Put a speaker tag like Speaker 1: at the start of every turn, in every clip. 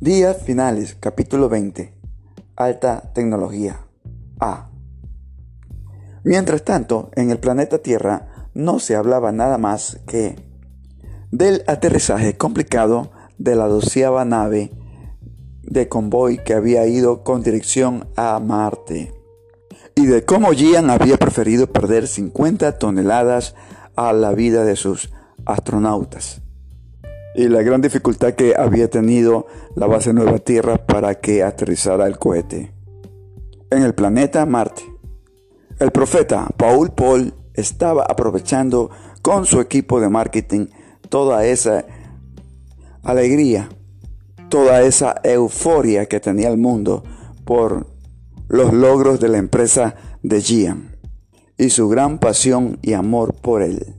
Speaker 1: Días finales, capítulo 20. Alta tecnología. A. Mientras tanto, en el planeta Tierra no se hablaba nada más que del aterrizaje complicado de la doceava nave de convoy que había ido con dirección a Marte y de cómo Gian había preferido perder 50 toneladas a la vida de sus astronautas y la gran dificultad que había tenido la base Nueva Tierra para que aterrizara el cohete en el planeta Marte. El profeta Paul Paul estaba aprovechando con su equipo de marketing toda esa alegría, toda esa euforia que tenía el mundo por los logros de la empresa de Gian y su gran pasión y amor por él.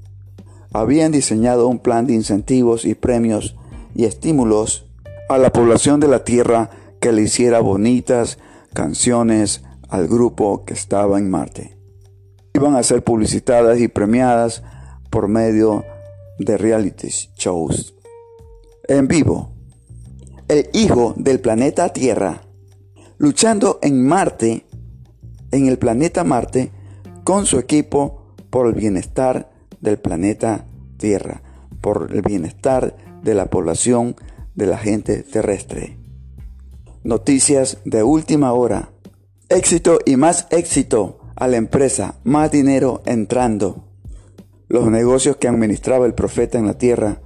Speaker 1: Habían diseñado un plan de incentivos y premios y estímulos a la población de la Tierra que le hiciera bonitas canciones al grupo que estaba en Marte. Iban a ser publicitadas y premiadas por medio de reality shows. En vivo, el hijo del planeta Tierra, luchando en Marte, en el planeta Marte, con su equipo por el bienestar del planeta Tierra, por el bienestar de la población de la gente terrestre. Noticias de última hora. Éxito y más éxito a la empresa, más dinero entrando. Los negocios que administraba el profeta en la tierra,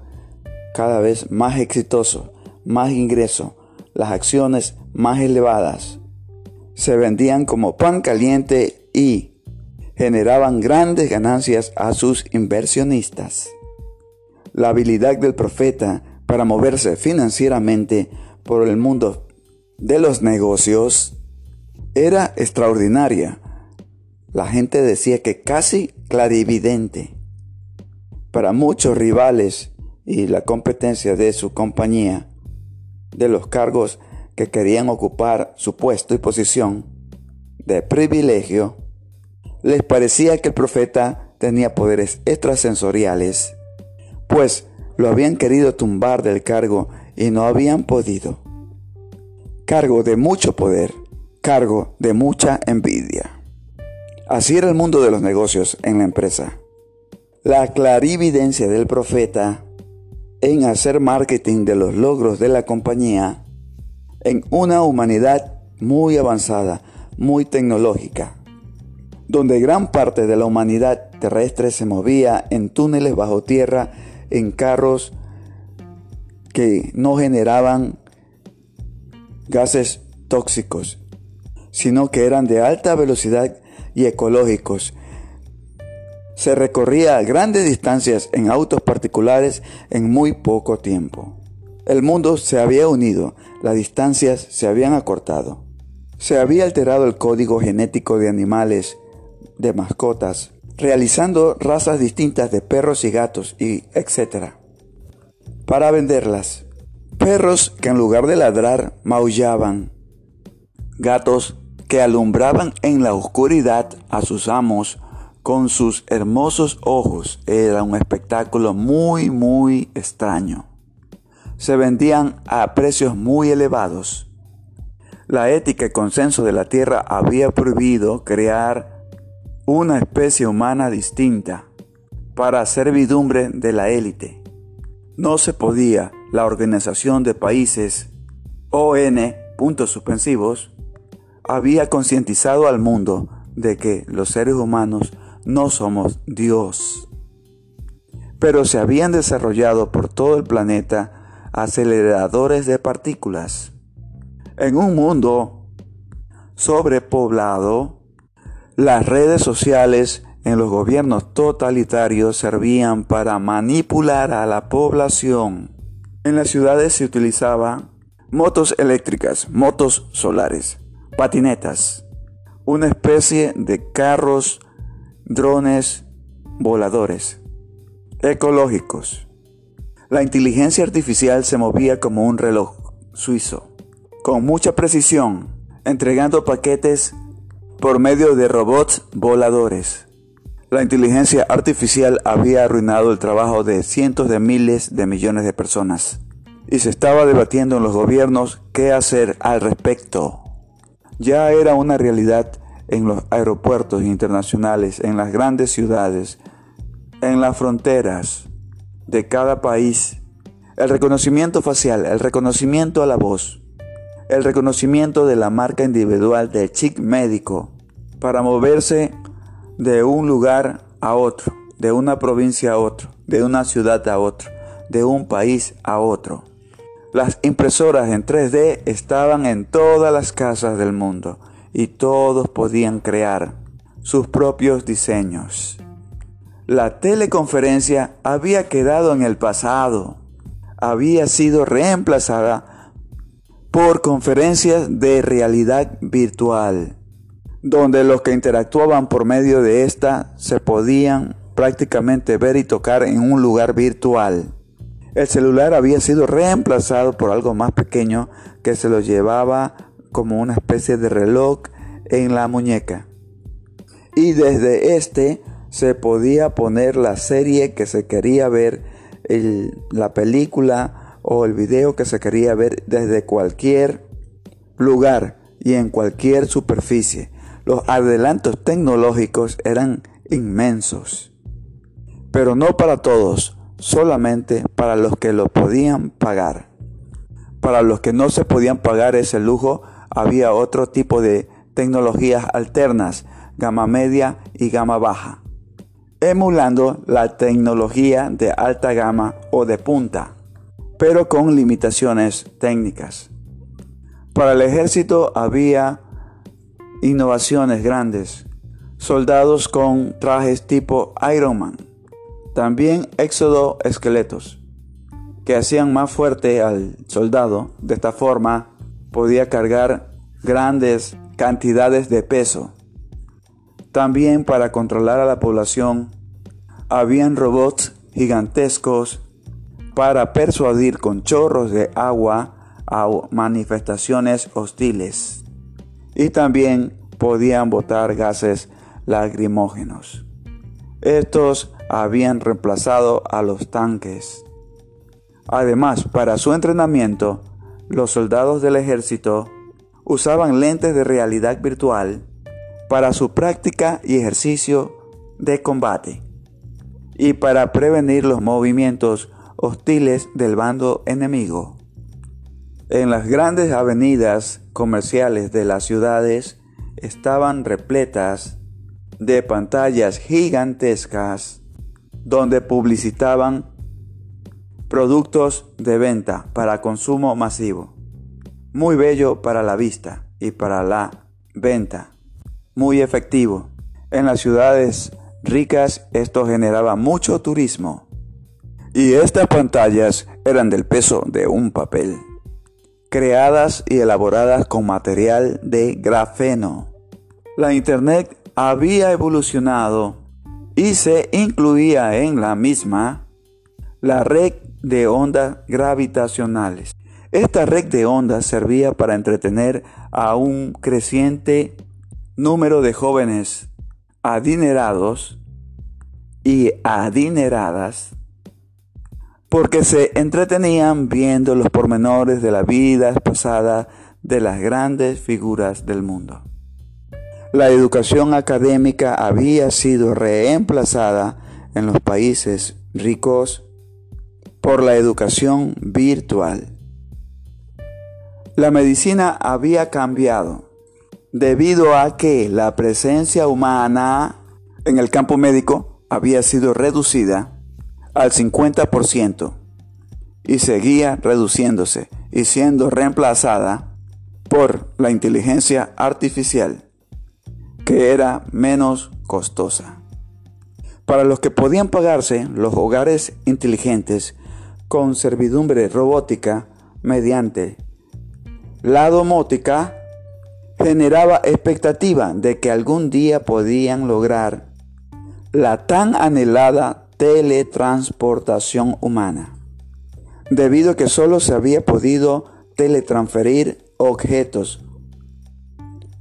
Speaker 1: cada vez más exitosos, más ingreso, las acciones más elevadas. Se vendían como pan caliente y generaban grandes ganancias a sus inversionistas. La habilidad del profeta para moverse financieramente por el mundo de los negocios era extraordinaria. La gente decía que casi clarividente. Para muchos rivales y la competencia de su compañía, de los cargos que querían ocupar su puesto y posición de privilegio, les parecía que el profeta tenía poderes extrasensoriales, pues lo habían querido tumbar del cargo y no habían podido cargo de mucho poder, cargo de mucha envidia. Así era el mundo de los negocios en la empresa. La clarividencia del profeta en hacer marketing de los logros de la compañía en una humanidad muy avanzada, muy tecnológica, donde gran parte de la humanidad terrestre se movía en túneles bajo tierra, en carros que no generaban gases tóxicos, sino que eran de alta velocidad y ecológicos. Se recorría grandes distancias en autos particulares en muy poco tiempo. El mundo se había unido, las distancias se habían acortado. Se había alterado el código genético de animales, de mascotas, realizando razas distintas de perros y gatos y etc. Para venderlas. Perros que en lugar de ladrar maullaban. Gatos que alumbraban en la oscuridad a sus amos con sus hermosos ojos. Era un espectáculo muy, muy extraño. Se vendían a precios muy elevados. La ética y consenso de la tierra había prohibido crear una especie humana distinta para servidumbre de la élite. No se podía la Organización de Países, ON, puntos suspensivos, había concientizado al mundo de que los seres humanos no somos Dios. Pero se habían desarrollado por todo el planeta aceleradores de partículas. En un mundo sobrepoblado, las redes sociales en los gobiernos totalitarios servían para manipular a la población en las ciudades se utilizaba motos eléctricas, motos solares, patinetas, una especie de carros, drones, voladores, ecológicos. La inteligencia artificial se movía como un reloj suizo, con mucha precisión, entregando paquetes por medio de robots voladores. La inteligencia artificial había arruinado el trabajo de cientos de miles de millones de personas. y se estaba debatiendo en los gobiernos qué hacer al respecto. Ya era una realidad en los aeropuertos internacionales, en las grandes ciudades, en las fronteras de cada país. El reconocimiento facial, el reconocimiento a la voz, el reconocimiento de la marca individual del chic médico para moverse de un lugar a otro, de una provincia a otro, de una ciudad a otro, de un país a otro. Las impresoras en 3D estaban en todas las casas del mundo y todos podían crear sus propios diseños. La teleconferencia había quedado en el pasado, había sido reemplazada por conferencias de realidad virtual, donde los que interactuaban por medio de esta se podían prácticamente ver y tocar en un lugar virtual. El celular había sido reemplazado por algo más pequeño que se lo llevaba como una especie de reloj en la muñeca. Y desde este se podía poner la serie que se quería ver, la película o el video que se quería ver desde cualquier lugar y en cualquier superficie. Los adelantos tecnológicos eran inmensos, pero no para todos solamente para los que lo podían pagar. Para los que no se podían pagar ese lujo, había otro tipo de tecnologías alternas, gama media y gama baja, emulando la tecnología de alta gama o de punta, pero con limitaciones técnicas. Para el ejército había innovaciones grandes, soldados con trajes tipo Iron Man, también esqueletos que hacían más fuerte al soldado. De esta forma podía cargar grandes cantidades de peso. También para controlar a la población, habían robots gigantescos para persuadir con chorros de agua a manifestaciones hostiles. Y también podían botar gases lacrimógenos. Estos habían reemplazado a los tanques. Además, para su entrenamiento, los soldados del ejército usaban lentes de realidad virtual para su práctica y ejercicio de combate y para prevenir los movimientos hostiles del bando enemigo. En las grandes avenidas comerciales de las ciudades estaban repletas de pantallas gigantescas donde publicitaban productos de venta para consumo masivo. Muy bello para la vista y para la venta. Muy efectivo. En las ciudades ricas esto generaba mucho turismo. Y estas pantallas eran del peso de un papel. Creadas y elaboradas con material de grafeno. La Internet había evolucionado y se incluía en la misma la red de ondas gravitacionales. Esta red de ondas servía para entretener a un creciente número de jóvenes adinerados y adineradas porque se entretenían viendo los pormenores de la vida pasada de las grandes figuras del mundo. La educación académica había sido reemplazada en los países ricos por la educación virtual. La medicina había cambiado debido a que la presencia humana en el campo médico había sido reducida al 50% y seguía reduciéndose y siendo reemplazada por la inteligencia artificial que era menos costosa. Para los que podían pagarse, los hogares inteligentes con servidumbre robótica mediante la domótica generaba expectativa de que algún día podían lograr la tan anhelada teletransportación humana, debido a que solo se había podido teletransferir objetos,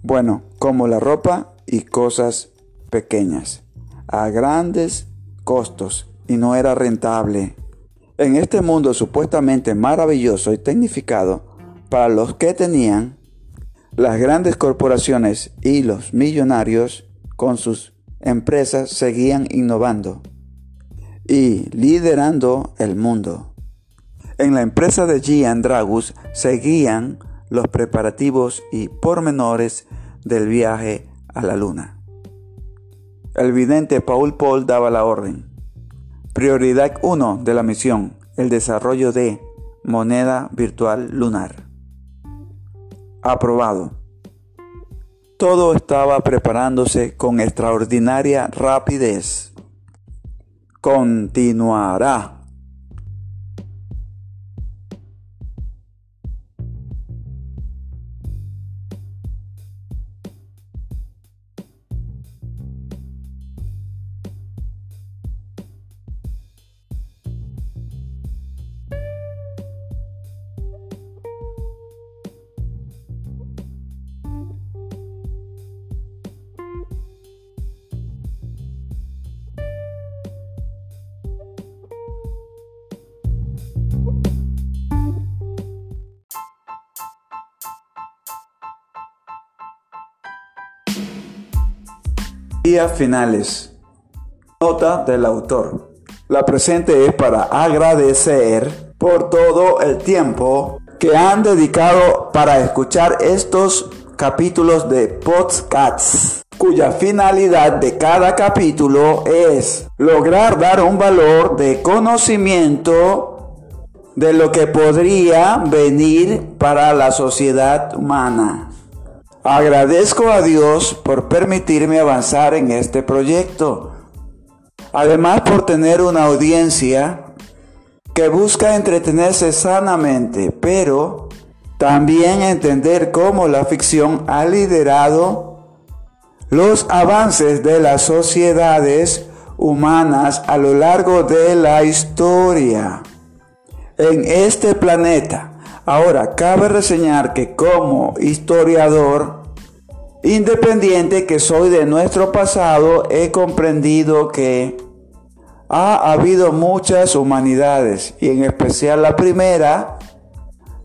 Speaker 1: bueno, como la ropa y cosas pequeñas a grandes costos y no era rentable. En este mundo supuestamente maravilloso y tecnificado, para los que tenían, las grandes corporaciones y los millonarios con sus empresas seguían innovando y liderando el mundo. En la empresa de Gian Dragus seguían los preparativos y pormenores del viaje a la luna. El vidente Paul Paul daba la orden. Prioridad 1 de la misión, el desarrollo de moneda virtual lunar. Aprobado. Todo estaba preparándose con extraordinaria rapidez. Continuará. Finales. Nota del autor. La presente es para agradecer por todo el tiempo que han dedicado para escuchar estos capítulos de podcasts cuya finalidad de cada capítulo es lograr dar un valor de conocimiento de lo que podría venir para la sociedad humana. Agradezco a Dios por permitirme avanzar en este proyecto. Además por tener una audiencia que busca entretenerse sanamente, pero también entender cómo la ficción ha liderado los avances de las sociedades humanas a lo largo de la historia. En este planeta, Ahora, cabe reseñar que como historiador independiente que soy de nuestro pasado, he comprendido que ha habido muchas humanidades, y en especial la primera,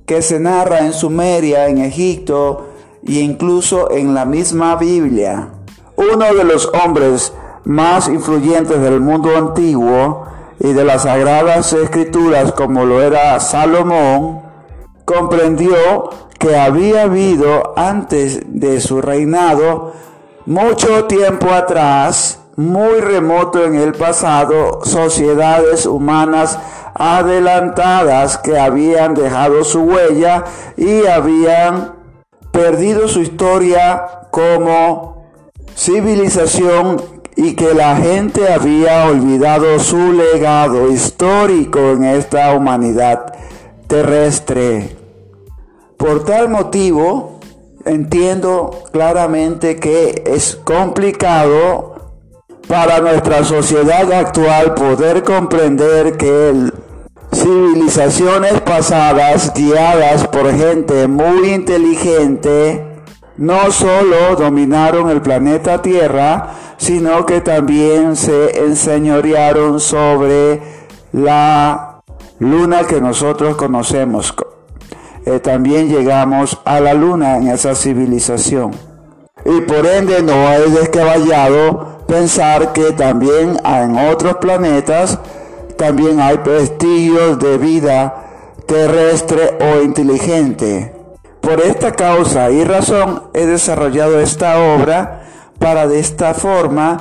Speaker 1: que se narra en Sumeria, en Egipto, e incluso en la misma Biblia. Uno de los hombres más influyentes del mundo antiguo y de las sagradas escrituras, como lo era Salomón, comprendió que había habido antes de su reinado, mucho tiempo atrás, muy remoto en el pasado, sociedades humanas adelantadas que habían dejado su huella y habían perdido su historia como civilización y que la gente había olvidado su legado histórico en esta humanidad terrestre. Por tal motivo, entiendo claramente que es complicado para nuestra sociedad actual poder comprender que civilizaciones pasadas guiadas por gente muy inteligente no solo dominaron el planeta Tierra, sino que también se enseñorearon sobre la luna que nosotros conocemos eh, también llegamos a la luna en esa civilización. Y por ende no es descabellado pensar que también en otros planetas también hay vestigios de vida terrestre o inteligente. Por esta causa y razón he desarrollado esta obra para de esta forma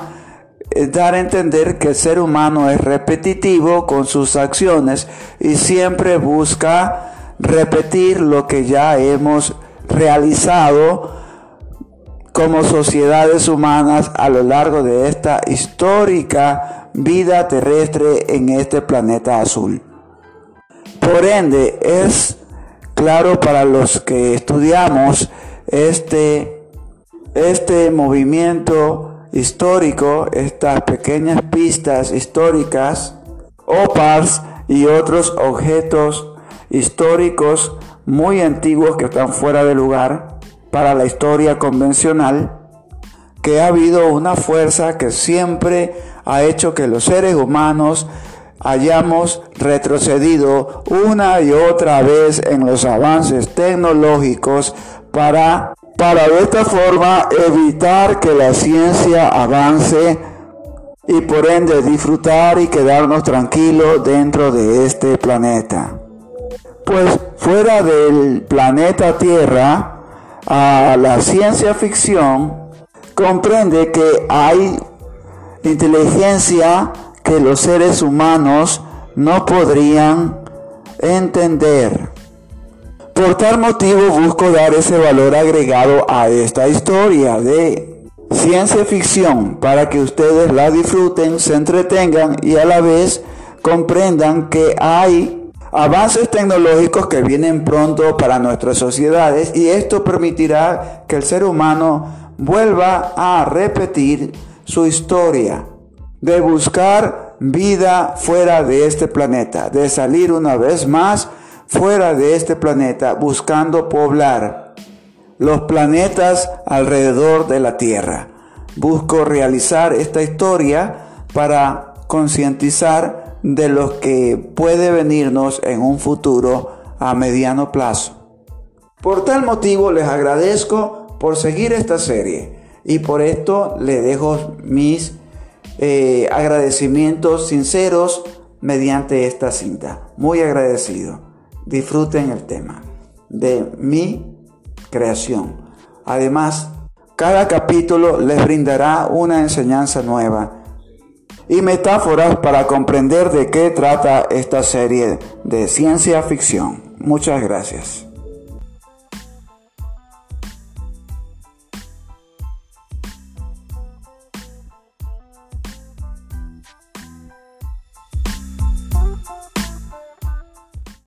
Speaker 1: eh, dar a entender que el ser humano es repetitivo con sus acciones y siempre busca repetir lo que ya hemos realizado como sociedades humanas a lo largo de esta histórica vida terrestre en este planeta azul. Por ende, es claro para los que estudiamos este, este movimiento histórico, estas pequeñas pistas históricas, OPARS y otros objetos históricos muy antiguos que están fuera de lugar para la historia convencional, que ha habido una fuerza que siempre ha hecho que los seres humanos hayamos retrocedido una y otra vez en los avances tecnológicos para, para de esta forma evitar que la ciencia avance y por ende disfrutar y quedarnos tranquilos dentro de este planeta. Pues fuera del planeta Tierra, a la ciencia ficción comprende que hay inteligencia que los seres humanos no podrían entender. Por tal motivo busco dar ese valor agregado a esta historia de ciencia ficción para que ustedes la disfruten, se entretengan y a la vez comprendan que hay avances tecnológicos que vienen pronto para nuestras sociedades y esto permitirá que el ser humano vuelva a repetir su historia de buscar vida fuera de este planeta, de salir una vez más fuera de este planeta buscando poblar los planetas alrededor de la Tierra. Busco realizar esta historia para concientizar de lo que puede venirnos en un futuro a mediano plazo. Por tal motivo les agradezco por seguir esta serie y por esto le dejo mis eh, agradecimientos sinceros mediante esta cinta. Muy agradecido. Disfruten el tema de mi creación. Además, cada capítulo les brindará una enseñanza nueva y metáforas para comprender de qué trata esta serie de ciencia ficción. Muchas gracias.